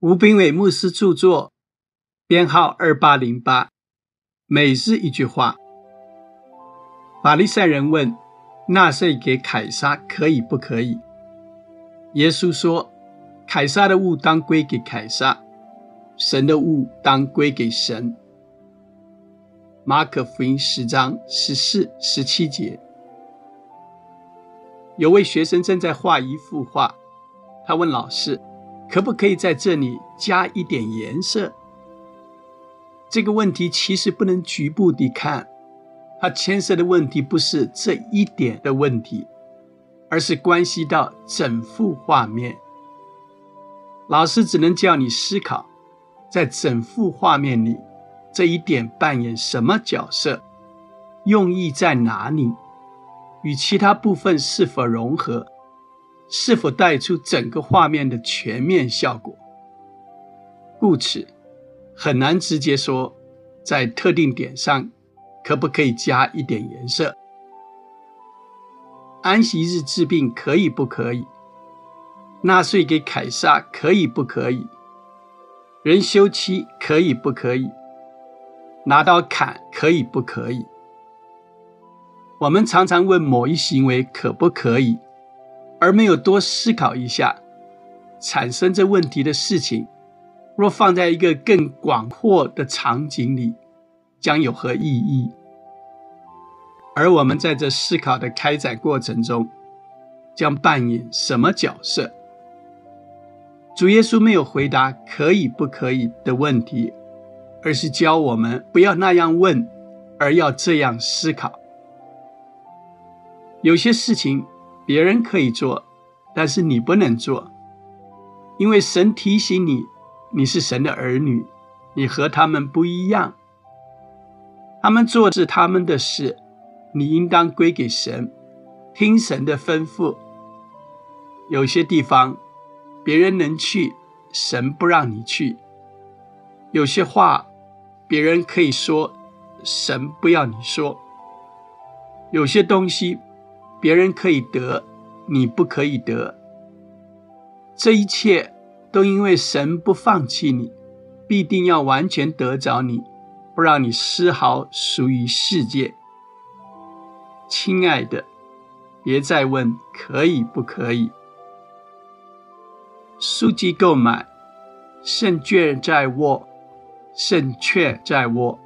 吴炳伟牧师著作，编号二八零八。每日一句话：法利赛人问，纳税给凯撒可以不可以？耶稣说，凯撒的物当归给凯撒，神的物当归给神。马可福音十章十四、十七节。有位学生正在画一幅画，他问老师。可不可以在这里加一点颜色？这个问题其实不能局部地看，它牵涉的问题不是这一点的问题，而是关系到整幅画面。老师只能叫你思考，在整幅画面里，这一点扮演什么角色，用意在哪里，与其他部分是否融合。是否带出整个画面的全面效果？故此，很难直接说在特定点上可不可以加一点颜色。安息日治病可以不可以？纳税给凯撒可以不可以？人休妻可以不可以？拿刀砍可以不可以？我们常常问某一行为可不可以？而没有多思考一下，产生这问题的事情，若放在一个更广阔的场景里，将有何意义？而我们在这思考的开展过程中，将扮演什么角色？主耶稣没有回答可以不可以的问题，而是教我们不要那样问，而要这样思考。有些事情。别人可以做，但是你不能做，因为神提醒你，你是神的儿女，你和他们不一样。他们做是他们的事，你应当归给神，听神的吩咐。有些地方别人能去，神不让你去；有些话别人可以说，神不要你说；有些东西。别人可以得，你不可以得。这一切都因为神不放弃你，必定要完全得着你，不让你丝毫属于世界。亲爱的，别再问可以不可以。书籍购买，胜券在握，胜券在握。